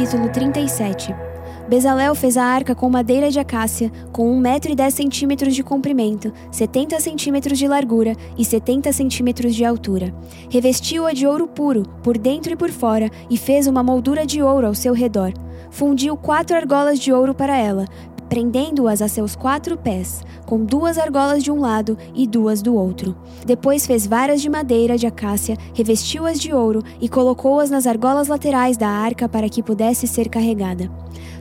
capítulo 37. Bezalel fez a arca com madeira de acácia, com 1 metro e 10 centímetros de comprimento, 70 centímetros de largura e 70 centímetros de altura. Revestiu-a de ouro puro, por dentro e por fora, e fez uma moldura de ouro ao seu redor. Fundiu quatro argolas de ouro para ela, prendendo-as a seus quatro pés, com duas argolas de um lado e duas do outro. Depois fez varas de madeira de acácia, revestiu-as de ouro e colocou-as nas argolas laterais da arca para que pudesse ser carregada.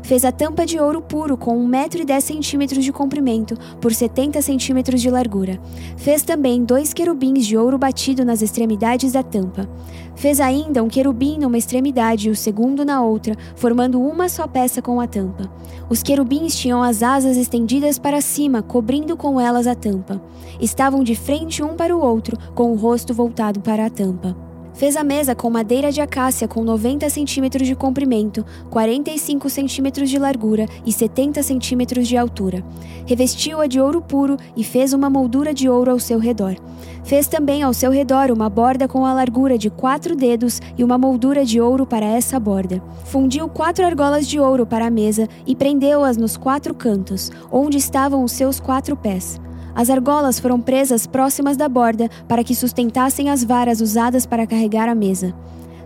Fez a tampa de ouro puro com 1 metro e 10 centímetros de comprimento por 70 centímetros de largura. Fez também dois querubins de ouro batido nas extremidades da tampa. Fez ainda um querubim numa extremidade e o segundo na outra, formando uma só peça com a tampa. Os querubins tinham as asas estendidas para cima, cobrindo com elas a tampa. Estavam de frente um para o outro, com o rosto voltado para a tampa. Fez a mesa com madeira de acácia com 90 centímetros de comprimento, 45 centímetros de largura e 70 centímetros de altura. Revestiu-a de ouro puro e fez uma moldura de ouro ao seu redor. Fez também ao seu redor uma borda com a largura de quatro dedos e uma moldura de ouro para essa borda. Fundiu quatro argolas de ouro para a mesa e prendeu-as nos quatro cantos, onde estavam os seus quatro pés. As argolas foram presas próximas da borda para que sustentassem as varas usadas para carregar a mesa.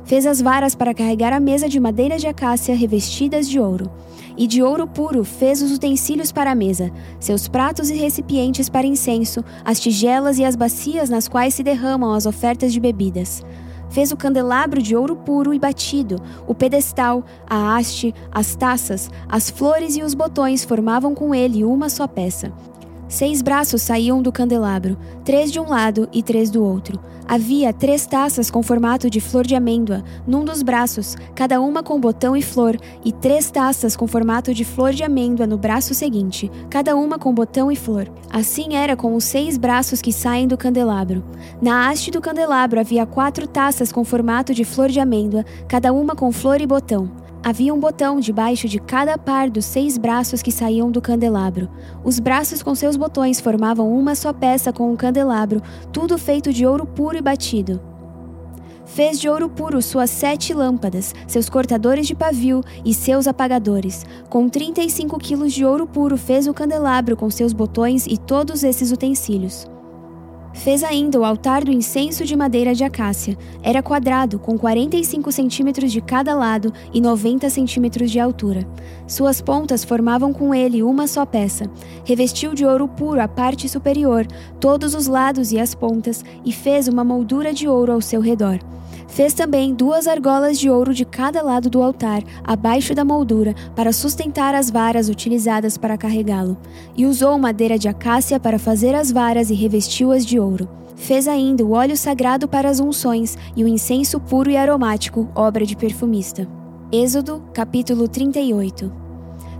Fez as varas para carregar a mesa de madeira de acácia revestidas de ouro. E de ouro puro fez os utensílios para a mesa, seus pratos e recipientes para incenso, as tigelas e as bacias nas quais se derramam as ofertas de bebidas. Fez o candelabro de ouro puro e batido, o pedestal, a haste, as taças, as flores e os botões formavam com ele uma só peça. Seis braços saíam do candelabro, três de um lado e três do outro. Havia três taças com formato de flor de amêndoa, num dos braços, cada uma com botão e flor, e três taças com formato de flor de amêndoa no braço seguinte, cada uma com botão e flor. Assim era com os seis braços que saem do candelabro. Na haste do candelabro havia quatro taças com formato de flor de amêndoa, cada uma com flor e botão. Havia um botão debaixo de cada par dos seis braços que saíam do candelabro. Os braços com seus botões formavam uma só peça com o um candelabro, tudo feito de ouro puro e batido. Fez de ouro puro suas sete lâmpadas, seus cortadores de pavio e seus apagadores. Com 35 quilos de ouro puro fez o candelabro com seus botões e todos esses utensílios. Fez ainda o altar do incenso de madeira de acácia. Era quadrado, com 45 centímetros de cada lado e 90 centímetros de altura. Suas pontas formavam com ele uma só peça. Revestiu de ouro puro a parte superior, todos os lados e as pontas, e fez uma moldura de ouro ao seu redor. Fez também duas argolas de ouro de cada lado do altar, abaixo da moldura, para sustentar as varas utilizadas para carregá-lo, e usou madeira de acácia para fazer as varas e revestiu-as de ouro. Fez ainda o óleo sagrado para as unções e o incenso puro e aromático, obra de perfumista. Êxodo, capítulo 38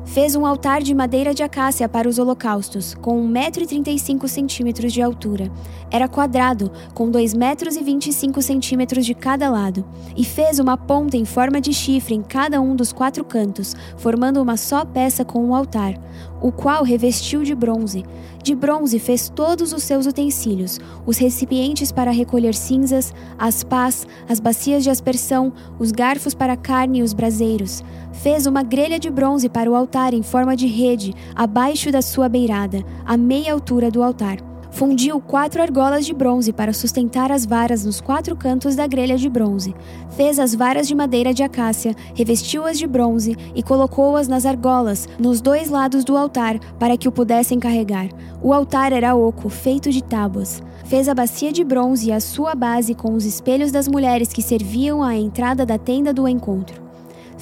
Fez um altar de madeira de acácia para os holocaustos, com 1,35m de altura. Era quadrado, com 2,25m de cada lado, e fez uma ponta em forma de chifre em cada um dos quatro cantos, formando uma só peça com o um altar, o qual revestiu de bronze. De bronze fez todos os seus utensílios, os recipientes para recolher cinzas, as pás, as bacias de aspersão, os garfos para carne e os braseiros. Fez uma grelha de bronze para o altar em forma de rede, abaixo da sua beirada, à meia altura do altar. Fundiu quatro argolas de bronze para sustentar as varas nos quatro cantos da grelha de bronze. Fez as varas de madeira de acácia, revestiu-as de bronze e colocou-as nas argolas, nos dois lados do altar, para que o pudessem carregar. O altar era oco, feito de tábuas. Fez a bacia de bronze e a sua base com os espelhos das mulheres que serviam à entrada da tenda do encontro.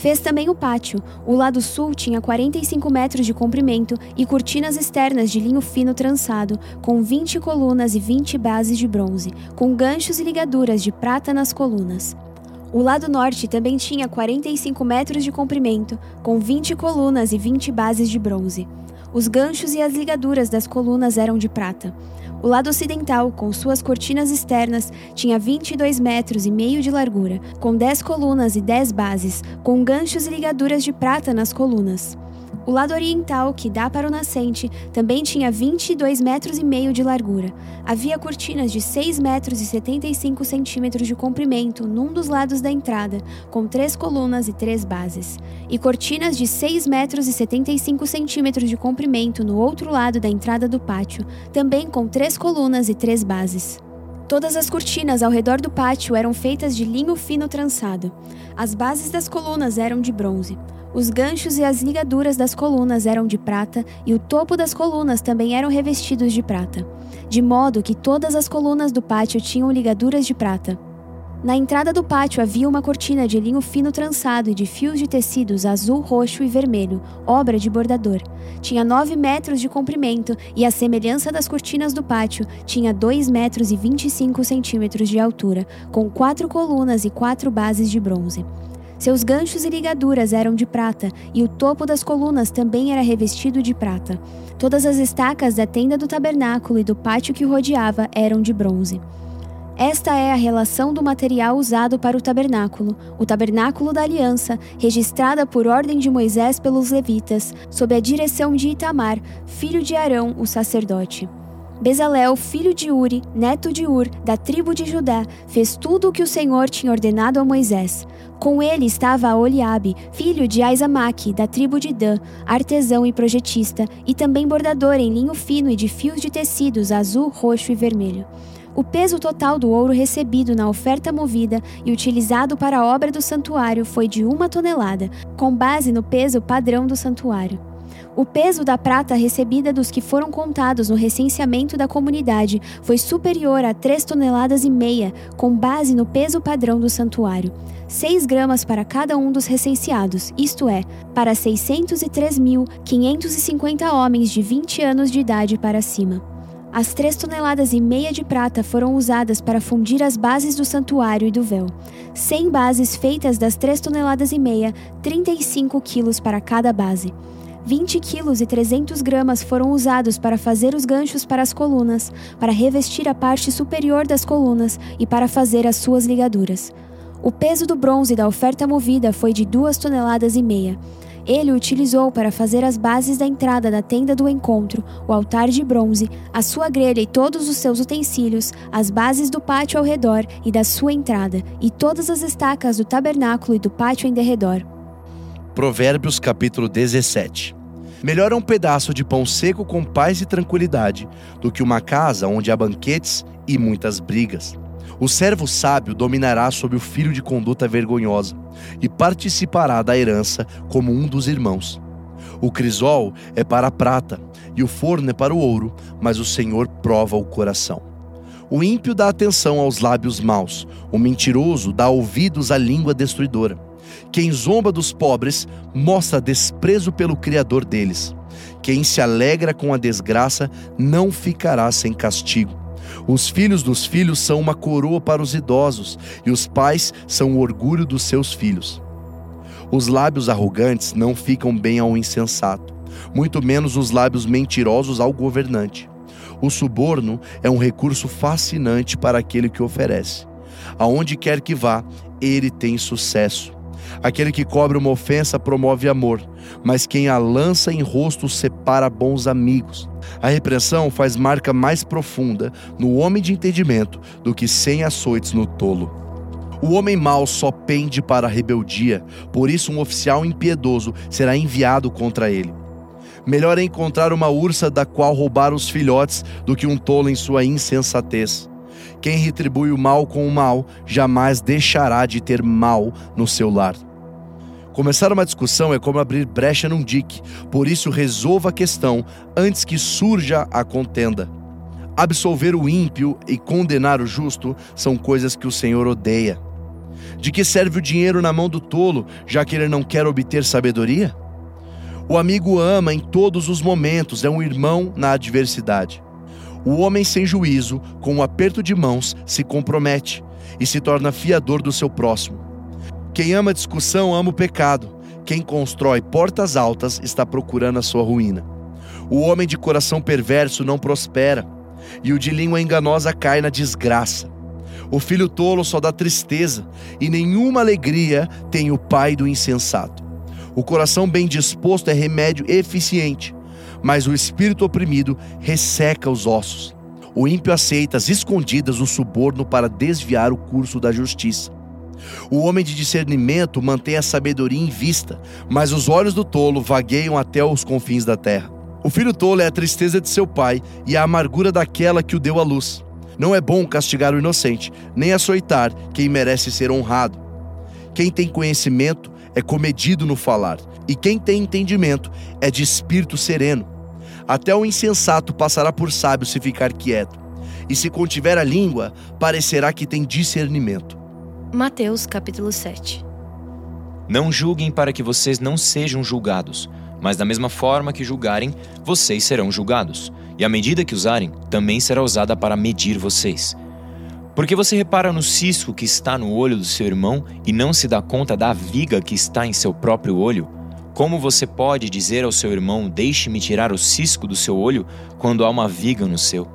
Fez também o pátio. O lado sul tinha 45 metros de comprimento e cortinas externas de linho fino trançado, com 20 colunas e 20 bases de bronze, com ganchos e ligaduras de prata nas colunas. O lado norte também tinha 45 metros de comprimento, com 20 colunas e 20 bases de bronze. Os ganchos e as ligaduras das colunas eram de prata. O lado ocidental, com suas cortinas externas, tinha 22 metros e meio de largura, com 10 colunas e 10 bases, com ganchos e ligaduras de prata nas colunas. O lado oriental, que dá para o nascente, também tinha 22 metros e meio de largura. Havia cortinas de 6 metros e 75 centímetros de comprimento num dos lados da entrada, com três colunas e três bases, e cortinas de 6 metros e 75 centímetros de comprimento no outro lado da entrada do pátio, também com três colunas e três bases. Todas as cortinas ao redor do pátio eram feitas de linho fino trançado. As bases das colunas eram de bronze. Os ganchos e as ligaduras das colunas eram de prata e o topo das colunas também eram revestidos de prata, de modo que todas as colunas do pátio tinham ligaduras de prata. Na entrada do pátio havia uma cortina de linho fino trançado e de fios de tecidos azul, roxo e vermelho, obra de bordador. Tinha 9 metros de comprimento e, à semelhança das cortinas do pátio, tinha 2 metros e 25 centímetros de altura, com quatro colunas e quatro bases de bronze. Seus ganchos e ligaduras eram de prata, e o topo das colunas também era revestido de prata. Todas as estacas da tenda do tabernáculo e do pátio que o rodeava eram de bronze. Esta é a relação do material usado para o tabernáculo, o tabernáculo da aliança, registrada por ordem de Moisés pelos levitas, sob a direção de Itamar, filho de Arão, o sacerdote. Bezalel, filho de Uri, neto de Ur, da tribo de Judá, fez tudo o que o Senhor tinha ordenado a Moisés. Com ele estava Oliabe, filho de Aizamaque, da tribo de Dan, artesão e projetista, e também bordador em linho fino e de fios de tecidos azul, roxo e vermelho. O peso total do ouro recebido na oferta movida e utilizado para a obra do santuário foi de uma tonelada, com base no peso padrão do santuário. O peso da prata recebida dos que foram contados no recenseamento da comunidade foi superior a 3 toneladas e meia, com base no peso padrão do santuário. 6 gramas para cada um dos recenseados, isto é, para 603.550 homens de 20 anos de idade para cima. As três toneladas e meia de prata foram usadas para fundir as bases do santuário e do véu. Cem bases feitas das três toneladas e meia, 35 quilos para cada base. 20 quilos e 300 gramas foram usados para fazer os ganchos para as colunas, para revestir a parte superior das colunas e para fazer as suas ligaduras. O peso do bronze da oferta movida foi de duas toneladas e meia. Ele o utilizou para fazer as bases da entrada da tenda do encontro, o altar de bronze, a sua grelha e todos os seus utensílios, as bases do pátio ao redor e da sua entrada, e todas as estacas do tabernáculo e do pátio em derredor. Provérbios capítulo 17 Melhor é um pedaço de pão seco com paz e tranquilidade do que uma casa onde há banquetes e muitas brigas. O servo sábio dominará sobre o filho de conduta vergonhosa e participará da herança como um dos irmãos. O crisol é para a prata e o forno é para o ouro, mas o Senhor prova o coração. O ímpio dá atenção aos lábios maus, o mentiroso dá ouvidos à língua destruidora. Quem zomba dos pobres mostra desprezo pelo Criador deles. Quem se alegra com a desgraça não ficará sem castigo. Os filhos dos filhos são uma coroa para os idosos, e os pais são o orgulho dos seus filhos. Os lábios arrogantes não ficam bem ao insensato, muito menos os lábios mentirosos ao governante. O suborno é um recurso fascinante para aquele que oferece. Aonde quer que vá, ele tem sucesso. Aquele que cobre uma ofensa promove amor, mas quem a lança em rosto separa bons amigos. A repressão faz marca mais profunda no homem de entendimento do que cem açoites no tolo. O homem mau só pende para a rebeldia, por isso um oficial impiedoso será enviado contra ele. Melhor é encontrar uma ursa da qual roubar os filhotes do que um tolo em sua insensatez. Quem retribui o mal com o mal jamais deixará de ter mal no seu lar. Começar uma discussão é como abrir brecha num dique, por isso resolva a questão antes que surja a contenda. Absolver o ímpio e condenar o justo são coisas que o Senhor odeia. De que serve o dinheiro na mão do tolo, já que ele não quer obter sabedoria? O amigo ama em todos os momentos, é um irmão na adversidade. O homem sem juízo, com um aperto de mãos, se compromete e se torna fiador do seu próximo. Quem ama discussão ama o pecado. Quem constrói portas altas está procurando a sua ruína. O homem de coração perverso não prospera, e o de língua enganosa cai na desgraça. O filho tolo só dá tristeza, e nenhuma alegria tem o pai do insensato. O coração bem disposto é remédio eficiente, mas o espírito oprimido resseca os ossos. O ímpio aceita às escondidas o suborno para desviar o curso da justiça. O homem de discernimento mantém a sabedoria em vista, mas os olhos do tolo vagueiam até os confins da terra. O filho tolo é a tristeza de seu pai e a amargura daquela que o deu à luz. Não é bom castigar o inocente, nem açoitar quem merece ser honrado. Quem tem conhecimento é comedido no falar, e quem tem entendimento é de espírito sereno. Até o insensato passará por sábio se ficar quieto, e se contiver a língua, parecerá que tem discernimento. Mateus capítulo 7 Não julguem para que vocês não sejam julgados, mas da mesma forma que julgarem, vocês serão julgados, e a medida que usarem também será usada para medir vocês. Porque você repara no cisco que está no olho do seu irmão e não se dá conta da viga que está em seu próprio olho? Como você pode dizer ao seu irmão: Deixe-me tirar o cisco do seu olho, quando há uma viga no seu?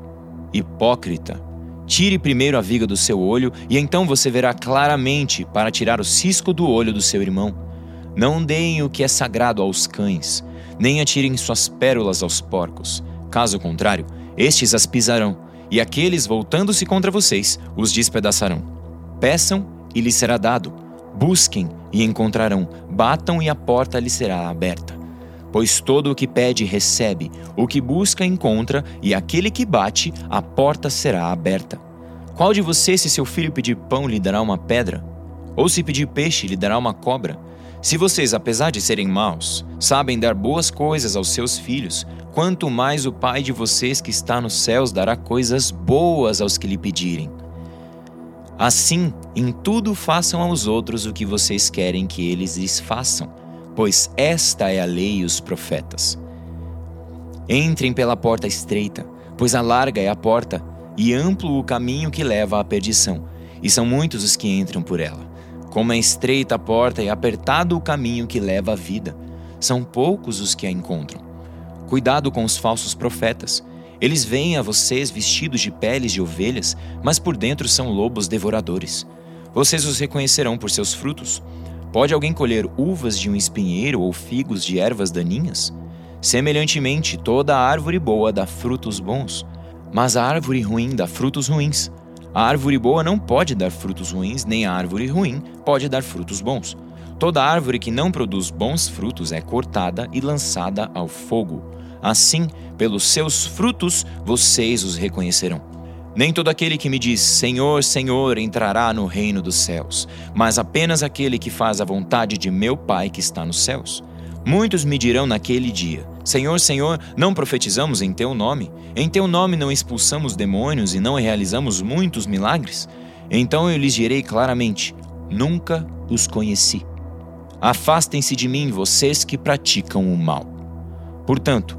Hipócrita! Tire primeiro a viga do seu olho, e então você verá claramente para tirar o cisco do olho do seu irmão. Não deem o que é sagrado aos cães, nem atirem suas pérolas aos porcos. Caso contrário, estes as pisarão, e aqueles, voltando-se contra vocês, os despedaçarão. Peçam e lhes será dado. Busquem e encontrarão. Batam e a porta lhes será aberta. Pois todo o que pede, recebe, o que busca, encontra, e aquele que bate, a porta será aberta. Qual de vocês, se seu filho pedir pão, lhe dará uma pedra? Ou se pedir peixe, lhe dará uma cobra? Se vocês, apesar de serem maus, sabem dar boas coisas aos seus filhos, quanto mais o Pai de vocês que está nos céus dará coisas boas aos que lhe pedirem. Assim, em tudo façam aos outros o que vocês querem que eles lhes façam, pois esta é a lei e os profetas. Entrem pela porta estreita, pois a larga é a porta e amplo o caminho que leva à perdição, e são muitos os que entram por ela. Como é estreita a porta e apertado o caminho que leva à vida, são poucos os que a encontram. Cuidado com os falsos profetas. Eles vêm a vocês vestidos de peles de ovelhas, mas por dentro são lobos devoradores. Vocês os reconhecerão por seus frutos. Pode alguém colher uvas de um espinheiro ou figos de ervas daninhas? Semelhantemente, toda árvore boa dá frutos bons, mas a árvore ruim dá frutos ruins. A árvore boa não pode dar frutos ruins, nem a árvore ruim pode dar frutos bons. Toda árvore que não produz bons frutos é cortada e lançada ao fogo. Assim, pelos seus frutos vocês os reconhecerão. Nem todo aquele que me diz Senhor, Senhor entrará no reino dos céus, mas apenas aquele que faz a vontade de meu Pai que está nos céus. Muitos me dirão naquele dia: Senhor, Senhor, não profetizamos em teu nome? Em teu nome não expulsamos demônios e não realizamos muitos milagres? Então eu lhes direi claramente: Nunca os conheci. Afastem-se de mim, vocês que praticam o mal. Portanto,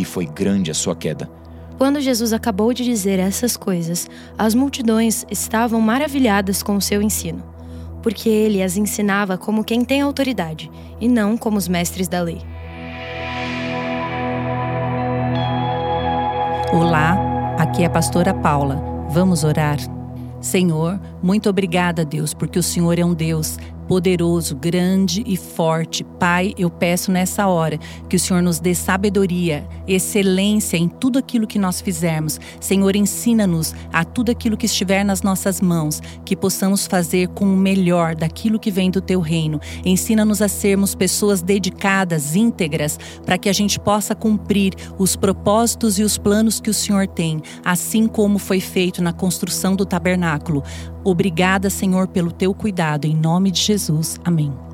e foi grande a sua queda. Quando Jesus acabou de dizer essas coisas, as multidões estavam maravilhadas com o seu ensino, porque ele as ensinava como quem tem autoridade, e não como os mestres da lei. Olá, aqui é a pastora Paula. Vamos orar? Senhor, muito obrigada, Deus, porque o Senhor é um Deus poderoso, grande e forte. Pai, eu peço nessa hora que o Senhor nos dê sabedoria, excelência em tudo aquilo que nós fizermos. Senhor, ensina-nos a tudo aquilo que estiver nas nossas mãos, que possamos fazer com o melhor daquilo que vem do teu reino. Ensina-nos a sermos pessoas dedicadas, íntegras, para que a gente possa cumprir os propósitos e os planos que o Senhor tem, assim como foi feito na construção do tabernáculo. Obrigada, Senhor, pelo teu cuidado. Em nome de Jesus. Amém.